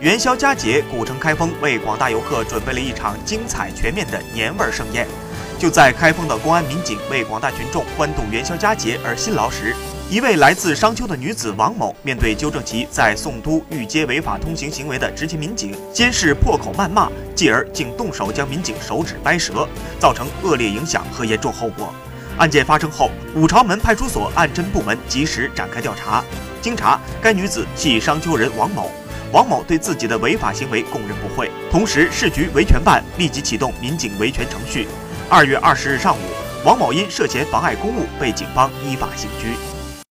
元宵佳节，古城开封为广大游客准备了一场精彩全面的年味盛宴。就在开封的公安民警为广大群众欢度元宵佳节而辛劳时，一位来自商丘的女子王某，面对纠正其在宋都御街违法通行行为的执勤民警，先是破口谩骂，继而竟动手将民警手指掰折，造成恶劣影响和严重后果。案件发生后，五朝门派出所案侦部门及时展开调查。经查，该女子系商丘人王某。王某对自己的违法行为供认不讳。同时，市局维权办立即启动民警维权程序。二月二十日上午，王某因涉嫌妨碍公务被警方依法刑拘。